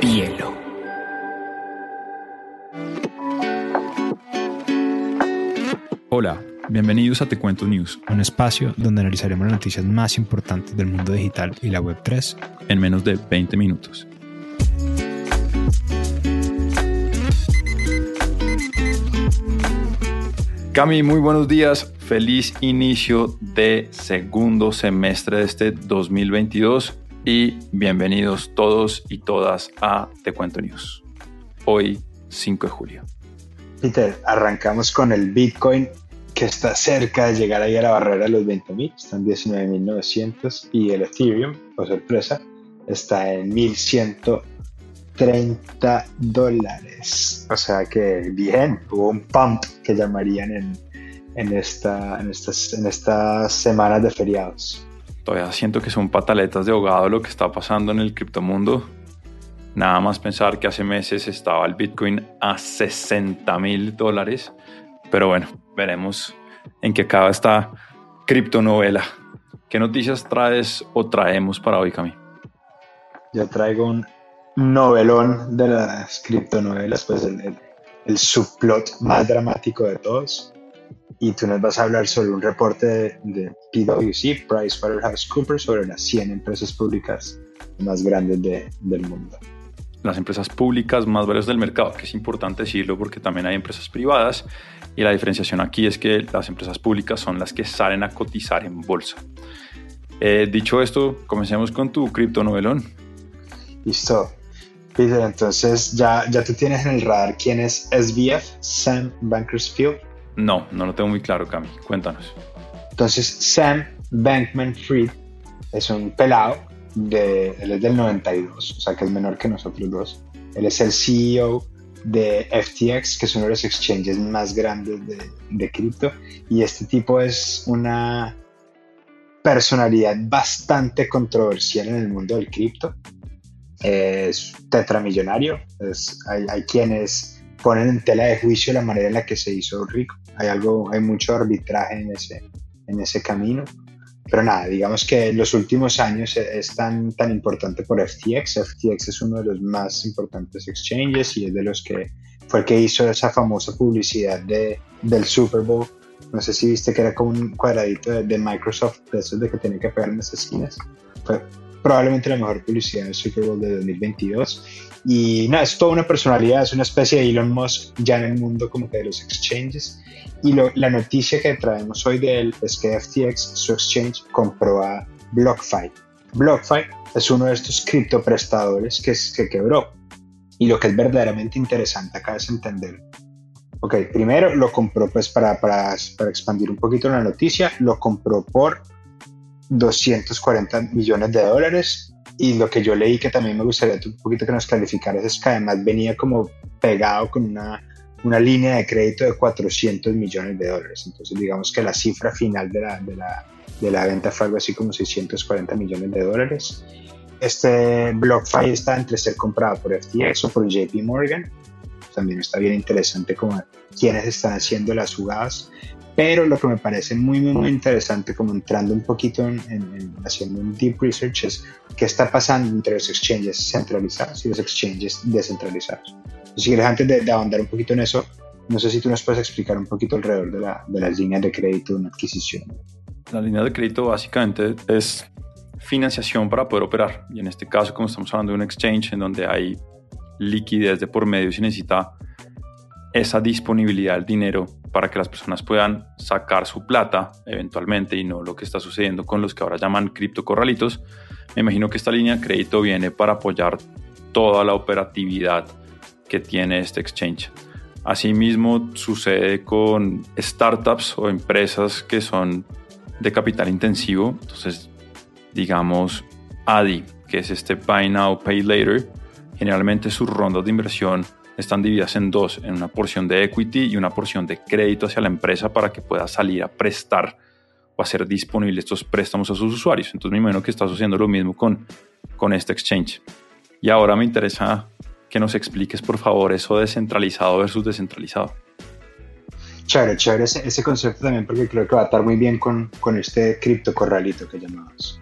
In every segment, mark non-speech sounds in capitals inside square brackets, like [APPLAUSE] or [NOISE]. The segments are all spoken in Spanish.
Bielo. Hola, bienvenidos a Te Cuento News, un espacio donde analizaremos las noticias más importantes del mundo digital y la Web3 en menos de 20 minutos. Cami, muy buenos días. Feliz inicio de segundo semestre de este 2022 y bienvenidos todos y todas a Te Cuento News. Hoy, 5 de julio. Peter, arrancamos con el Bitcoin que está cerca de llegar ahí a la barrera de los 20.000, están 19.900 y el Ethereum, por sorpresa, está en 1.130 dólares. O sea que bien, hubo un pump que llamarían en, en, esta, en, estas, en estas semanas de feriados. Todavía siento que son pataletas de ahogado lo que está pasando en el criptomundo. Nada más pensar que hace meses estaba el Bitcoin a 60 mil dólares. Pero bueno, veremos en qué acaba esta criptonovela. ¿Qué noticias traes o traemos para hoy, Cami? Yo traigo un novelón de las criptonovelas, pues el, el, subplot más dramático de todos. Y tú nos vas a hablar sobre un reporte de, de PwC, PricewaterhouseCoopers, sobre las 100 empresas públicas más grandes de, del mundo las empresas públicas más valiosas del mercado, que es importante decirlo porque también hay empresas privadas y la diferenciación aquí es que las empresas públicas son las que salen a cotizar en bolsa. Eh, dicho esto, comencemos con tu criptonovelón. Listo. Peter, entonces ya, ya tú tienes en el radar quién es SBF, Sam Bankers-Field. No, no lo tengo muy claro, Cami. Cuéntanos. Entonces, Sam Bankman-Fried es un pelado de, él es del 92, o sea que es menor que nosotros dos. Él es el CEO de FTX, que es uno de los exchanges más grandes de, cripto. Y este tipo es una personalidad bastante controversial en el mundo del cripto. Es tetramillonario. Es, hay, quienes ponen en tela de juicio la manera en la que se hizo rico. Hay, algo, hay mucho arbitraje en ese, en ese camino. Pero nada, digamos que los últimos años es tan, tan importante por FTX. FTX es uno de los más importantes exchanges y es de los que fue que hizo esa famosa publicidad de, del Super Bowl. No sé si viste que era como un cuadradito de, Microsoft, de esos de que tenía que pegar en las esquinas. Fue probablemente la mejor publicidad del Super Bowl de 2022. Y nada, es toda una personalidad, es una especie de Elon Musk ya en el mundo como que de los exchanges. Y la noticia que traemos hoy de él es que FTX, su exchange, compró a BlockFi. BlockFi es uno de estos criptoprestadores que, que quebró. Y lo que es verdaderamente interesante acá es entender. Ok, primero lo compró pues para, para, para expandir un poquito la noticia, lo compró por 240 millones de dólares y lo que yo leí que también me gustaría un poquito que nos clarificaras es que además venía como pegado con una una línea de crédito de 400 millones de dólares. Entonces, digamos que la cifra final de la, de la, de la venta fue algo así como 640 millones de dólares. Este BlockFi está entre ser comprado por FTX o por JP Morgan. También está bien interesante como quiénes están haciendo las jugadas. Pero lo que me parece muy, muy, muy interesante, como entrando un poquito en, haciendo un deep research, es qué está pasando entre los exchanges centralizados y los exchanges descentralizados. Si quieres, antes de, ahondar un poquito en eso, no sé si tú nos puedes explicar un poquito alrededor de, la, de las líneas de crédito de una adquisición. La línea de crédito básicamente es financiación para poder operar. Y en este caso, como estamos hablando de un exchange en donde hay liquidez de por medio, se necesita esa disponibilidad del dinero para que las personas puedan sacar su plata eventualmente y no lo que está sucediendo con los que ahora llaman criptocorralitos. Me imagino que esta línea de crédito viene para apoyar toda la operatividad que tiene este exchange. Asimismo, sucede con startups o empresas que son de capital intensivo. Entonces, digamos, ADI, que es este Buy Now, Pay Later, generalmente sus rondas de inversión están divididas en dos, en una porción de equity y una porción de crédito hacia la empresa para que pueda salir a prestar o hacer disponibles estos préstamos a sus usuarios. Entonces me imagino que está sucediendo lo mismo con, con este exchange. Y ahora me interesa que nos expliques, por favor, eso descentralizado versus descentralizado. Chévere, chévere ese, ese concepto también, porque creo que va a estar muy bien con, con este cripto corralito que llamamos.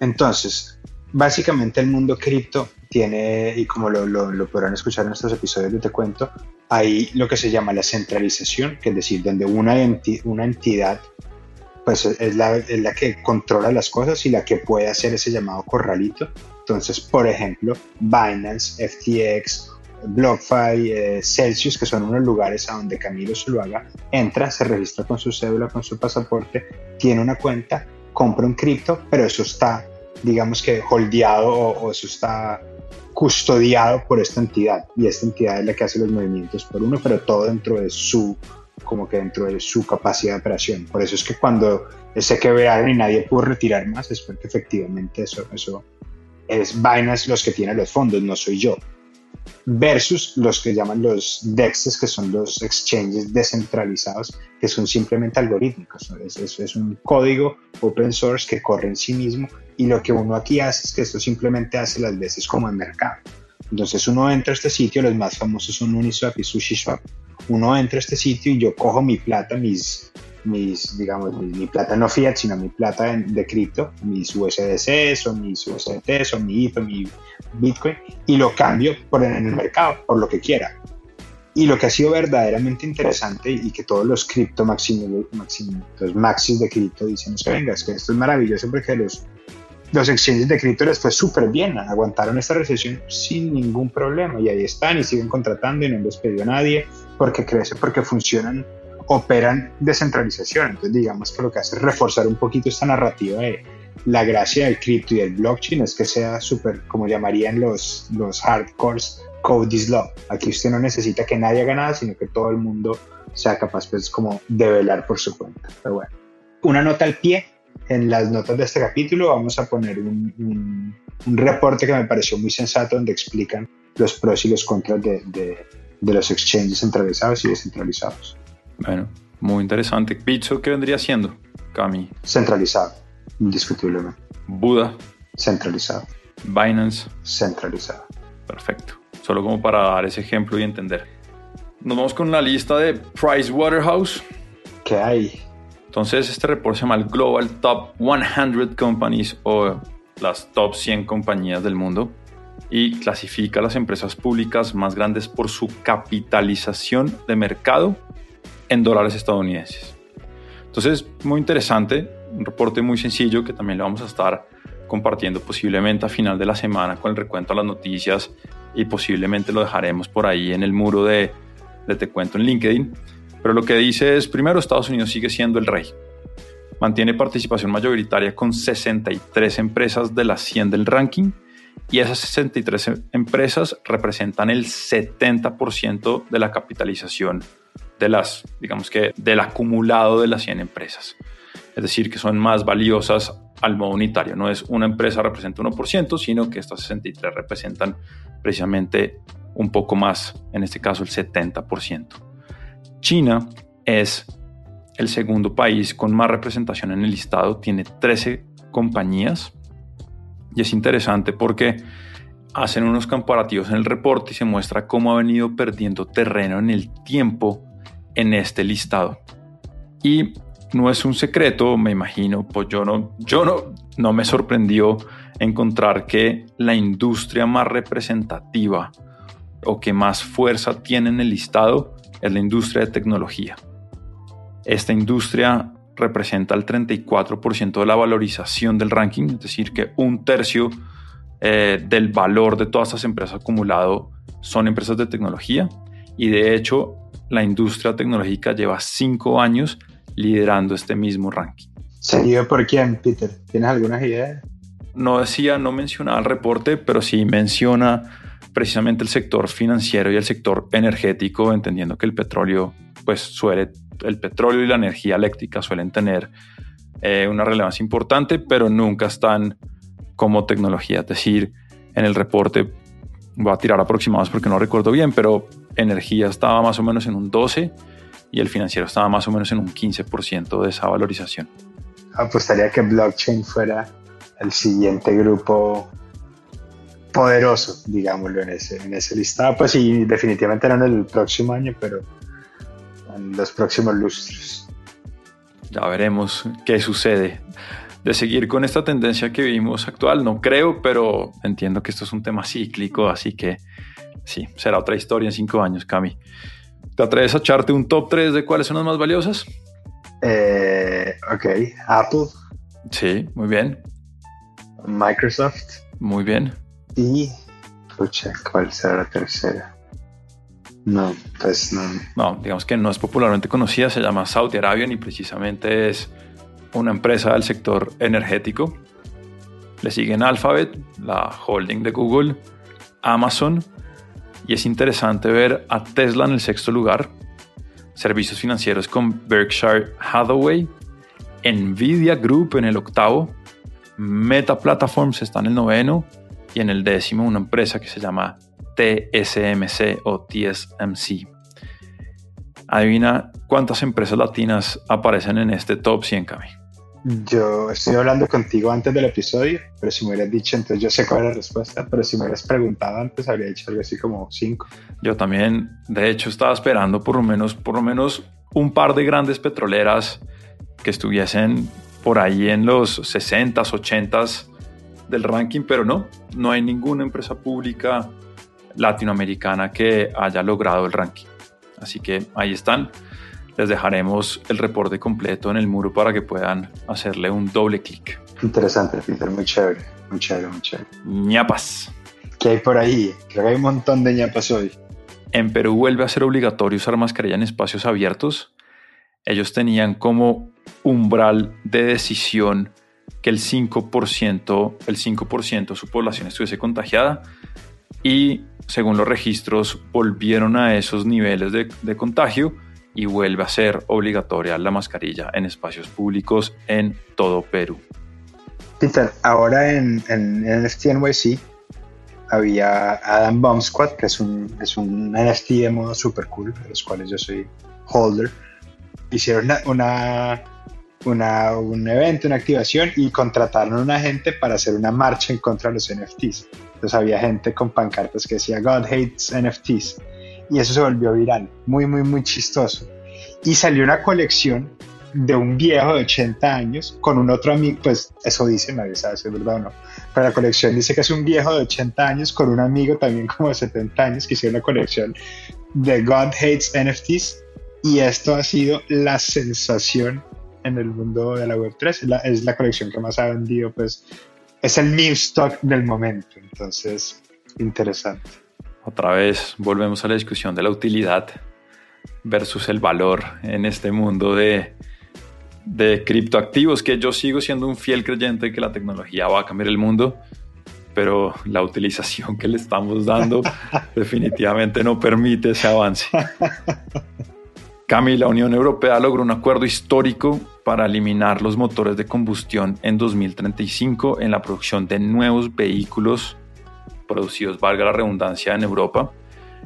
Entonces, básicamente el mundo cripto tiene, y como lo, lo, podrán escuchar en estos episodios de Te Cuento, hay lo que se llama la centralización, que es decir, donde una, una entidad pues es la, es la, que controla las cosas y la que puede hacer ese llamado corralito. Entonces, por ejemplo, Binance, FTX, BlockFi, eh, Celsius, que son unos lugares a donde Camilo Zuluaga entra, se registra con su cédula, con su pasaporte, tiene una cuenta, compra un cripto, pero eso está, digamos que, holdeado o, eso está custodiado por esta entidad y esta entidad es la que hace los movimientos por uno, pero todo dentro de su como que dentro de su capacidad de operación. Por eso es que cuando se quebraron y nadie pudo retirar más, es porque efectivamente eso, eso es Binance los que tienen los fondos, no soy yo versus los que llaman los DEXs, que son los exchanges descentralizados, que son simplemente algorítmicos. Es, es, un código open source que corre en sí mismo y lo que uno aquí hace es que esto simplemente hace las veces como en mercado. Entonces uno entra a este sitio, los más famosos son Uniswap y SushiSwap. Uno entra a este sitio y yo cojo mi plata, mis, mis digamos, mi, plata no fiat, sino mi plata de, cripto, mis USDC o mis USDT o mi ETH mi Bitcoin y lo cambio por en el mercado, por lo que quiera. Y lo que ha sido verdaderamente interesante y que todos los cripto máximos, los maxis de cripto dicen que venga, es que esto es maravilloso porque los, los exchanges de cripto les fue súper bien, aguantaron esta recesión sin ningún problema y ahí están y siguen contratando y no les pidió a nadie porque crece, porque funcionan, operan descentralización. Entonces digamos que lo que hace es reforzar un poquito esta narrativa de la gracia del cripto y del blockchain es que sea súper, como llamarían los, los hardcores, code is law. Aquí usted no necesita que nadie haga nada, sino que todo el mundo sea capaz, pues, como de velar por su cuenta. Pero bueno, una nota al pie. En las notas de este capítulo vamos a poner un, un, reporte que me pareció muy sensato donde explican los pros y los contras de, de, de los exchanges centralizados y descentralizados. Bueno, muy interesante. ¿Pizzo qué vendría siendo, Cami? Centralizado indiscutiblemente. Buda. Centralizado. Binance. Centralizado. Perfecto. Solo como para dar ese ejemplo y entender. Nos vamos con la lista de Pricewaterhouse. ¿Qué hay? Entonces, este reporte se llama el Global Top 100 Companies o las top 100 compañías del mundo y clasifica las empresas públicas más grandes por su capitalización de mercado en dólares estadounidenses. Entonces, muy interesante un reporte muy sencillo que también lo vamos a estar compartiendo posiblemente a final de la semana con el recuento de las noticias y posiblemente lo dejaremos por ahí en el muro de, de Te Cuento en LinkedIn. Pero lo que dice es, primero, Estados Unidos sigue siendo el rey. Mantiene participación mayoritaria con 63 empresas de las 100 del ranking y esas 63 empresas representan el 70% de la capitalización de las, digamos que, del acumulado de las 100 empresas es decir, que son más valiosas al modo unitario. No es una empresa representa 1%, sino que estas 63 representan precisamente un poco más, en este caso el 70%. China es el segundo país con más representación en el listado, tiene 13 compañías y es interesante porque hacen unos comparativos en el reporte y se muestra cómo ha venido perdiendo terreno en el tiempo en este listado. Y no es un secreto, me imagino, pues yo no, yo no, no me sorprendió encontrar que la industria más representativa o que más fuerza tiene en el listado es la industria de tecnología. Esta industria representa el 34% de la valorización del ranking, es decir, que un tercio eh, del valor de todas estas empresas acumulado son empresas de tecnología y de hecho la industria tecnológica lleva cinco años liderando este mismo ranking. ¿Seguido por quién, Peter? ¿Tienes algunas ideas? No decía, no mencionaba el reporte, pero sí menciona precisamente el sector financiero y el sector energético, entendiendo que el petróleo, pues suele, el petróleo y la energía eléctrica suelen tener eh, una relevancia importante, pero nunca están como tecnología. Es decir, en el reporte, voy a tirar aproximados porque no recuerdo bien, pero energía estaba más o menos en un 12 y el financiero estaba más o menos en un 15% de esa valorización. Apostaría que blockchain fuera el siguiente grupo poderoso, digámoslo, en ese, en ese listado. Pues sí, definitivamente no en el próximo año, pero en los próximos lustros. Ya veremos qué sucede. De seguir con esta tendencia que vivimos actual. No creo, pero entiendo que esto es un tema cíclico, así que sí, será otra historia en cinco años, Cami. ¿Te atreves a echarte un top 3 de cuáles son las más valiosas? Eh, ok, Apple. Sí, muy bien. Microsoft. Muy bien. Y, pucha, ¿cuál será la tercera? No, pues no. No, digamos que no es popularmente conocida, se llama Saudi Arabian y precisamente es una empresa del sector energético. Le siguen Alphabet, la holding de Google, Amazon, y es interesante ver a Tesla en el sexto lugar, servicios financieros con Berkshire Hathaway, Nvidia Group en el octavo, Meta Platforms está en el noveno y en el décimo una empresa que se llama TSMC o TSMC. Adivina cuántas empresas latinas aparecen en este top 100, Cami. Yo estoy hablando contigo antes del episodio, pero si me hubieras dicho, entonces yo sé cuál es la respuesta, pero si me hubieras preguntado antes, habría dicho algo así como 5. Yo también, de hecho, estaba esperando por lo menos, por lo menos un par de grandes petroleras que estuviesen por ahí en los 60s, 80s del ranking, pero no, no hay ninguna empresa pública latinoamericana que haya logrado el ranking. Así que ahí están. Les dejaremos el reporte completo en el muro para que puedan hacerle un doble clic. Interesante, Peter, muy chévere, muy chévere, muy chévere. ñapas. ¿Qué hay por ahí? Creo que hay un montón de ñapas hoy. En Perú vuelve a ser obligatorio usar mascarilla en espacios abiertos. Ellos tenían como umbral de decisión que el 5%, el 5% de su población estuviese contagiada y según los registros volvieron a esos niveles de, de contagio y vuelve a ser obligatoria la mascarilla en espacios públicos en todo Perú. Peter, ahora en, en, en NFT NYC había Adam Bomb Squad, que es un, es un NFT de modo super cool, de los cuales yo soy holder. Hicieron una, una, una, un evento, una activación y contrataron a una gente para hacer una marcha en contra de los NFTs. Entonces había gente con pancartas que decía God hates NFTs y eso se volvió viral, muy, muy, muy chistoso. Y salió una colección de un viejo de 80 años con un otro amigo, pues eso dice, nadie sabe si es verdad o no, pero la colección dice que es un viejo de 80 años con un amigo también como de 70 años que hicieron una colección de God Hates NFTs y esto ha sido la sensación en el mundo de la Web3, es la, es la colección que más ha vendido, pues es el new stock del momento, entonces interesante otra vez volvemos a la discusión de la utilidad versus el valor en este mundo de, de criptoactivos, que yo sigo siendo un fiel creyente de que la tecnología va a cambiar el mundo, pero la utilización que le estamos dando [LAUGHS] definitivamente no permite ese avance. Cami, la Unión Europea logró un acuerdo histórico para eliminar los motores de combustión en 2035 en la producción de nuevos vehículos producidos, valga la redundancia, en Europa.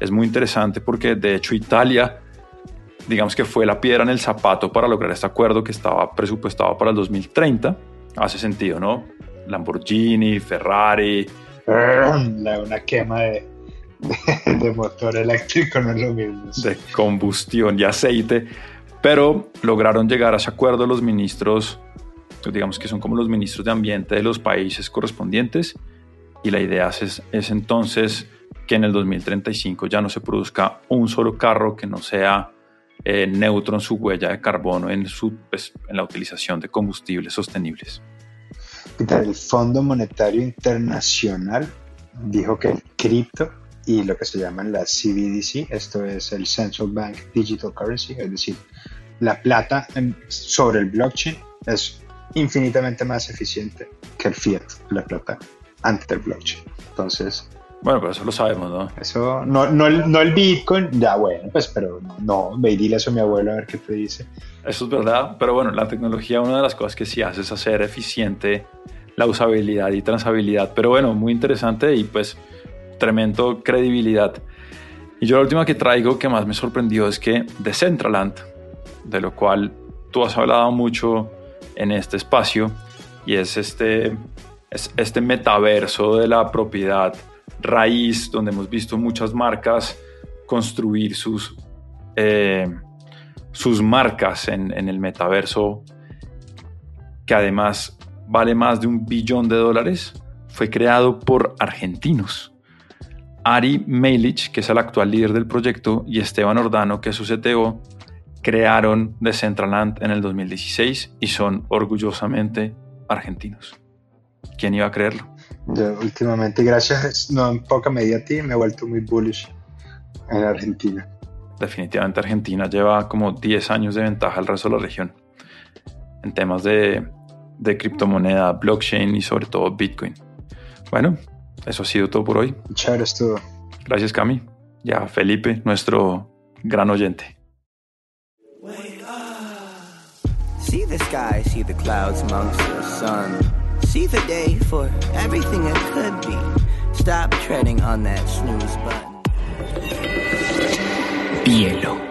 Es muy interesante porque de hecho Italia, digamos que fue la piedra en el zapato para lograr este acuerdo que estaba presupuestado para el 2030. Hace sentido, ¿no? Lamborghini, Ferrari. Una quema de, de, motor eléctrico no es lo mismo. De combustión y aceite. Pero lograron llegar a ese acuerdo los ministros, digamos que son como los ministros de ambiente de los países correspondientes y la idea es, es entonces que en el 2035 ya no se produzca un solo carro que no sea eh, neutro en su huella de carbono en, su, pues, en la utilización de combustibles sostenibles. El Fondo Monetario Internacional dijo que el cripto y lo que se llaman las CBDC, esto es el Central Bank Digital Currency, es decir, la plata sobre el blockchain es infinitamente más eficiente que el fiat, la plata antes del blockchain. Entonces. Bueno, pero eso lo sabemos, ¿no? Eso, no, no, el, no el Bitcoin, ya bueno, pues, pero no, ve y dile eso a mi abuelo a ver qué te dice. Eso es verdad, pero bueno, la tecnología, una de las cosas que sí hace es hacer eficiente la usabilidad y transabilidad. Pero bueno, muy interesante y pues tremendo credibilidad. Y yo la última que traigo que más me sorprendió es que Decentraland, de lo cual tú has hablado mucho en este espacio, y es este es este metaverso de la propiedad raíz, donde hemos visto muchas marcas construir sus, eh, sus marcas en, el metaverso, que además vale más de un billón de dólares, fue creado por argentinos. Ari Meilich, que es el actual líder del proyecto, y Esteban Ordano, que es su CTO, crearon Decentraland en el 2016 y son orgullosamente argentinos. ¿Quién iba a creerlo? Yo últimamente, gracias, no en poca medida a ti, me he vuelto muy bullish en Argentina. Definitivamente Argentina lleva como 10 años de ventaja al resto de la región en temas de, de criptomoneda, blockchain y sobre todo Bitcoin. Bueno, eso ha sido todo por hoy. Chévere estuvo. Gracias, Cami. Ya Felipe, nuestro gran oyente. See the sky, see the clouds amongst the sun. See the day for everything it could be. Stop treading on that snooze button. Bielo.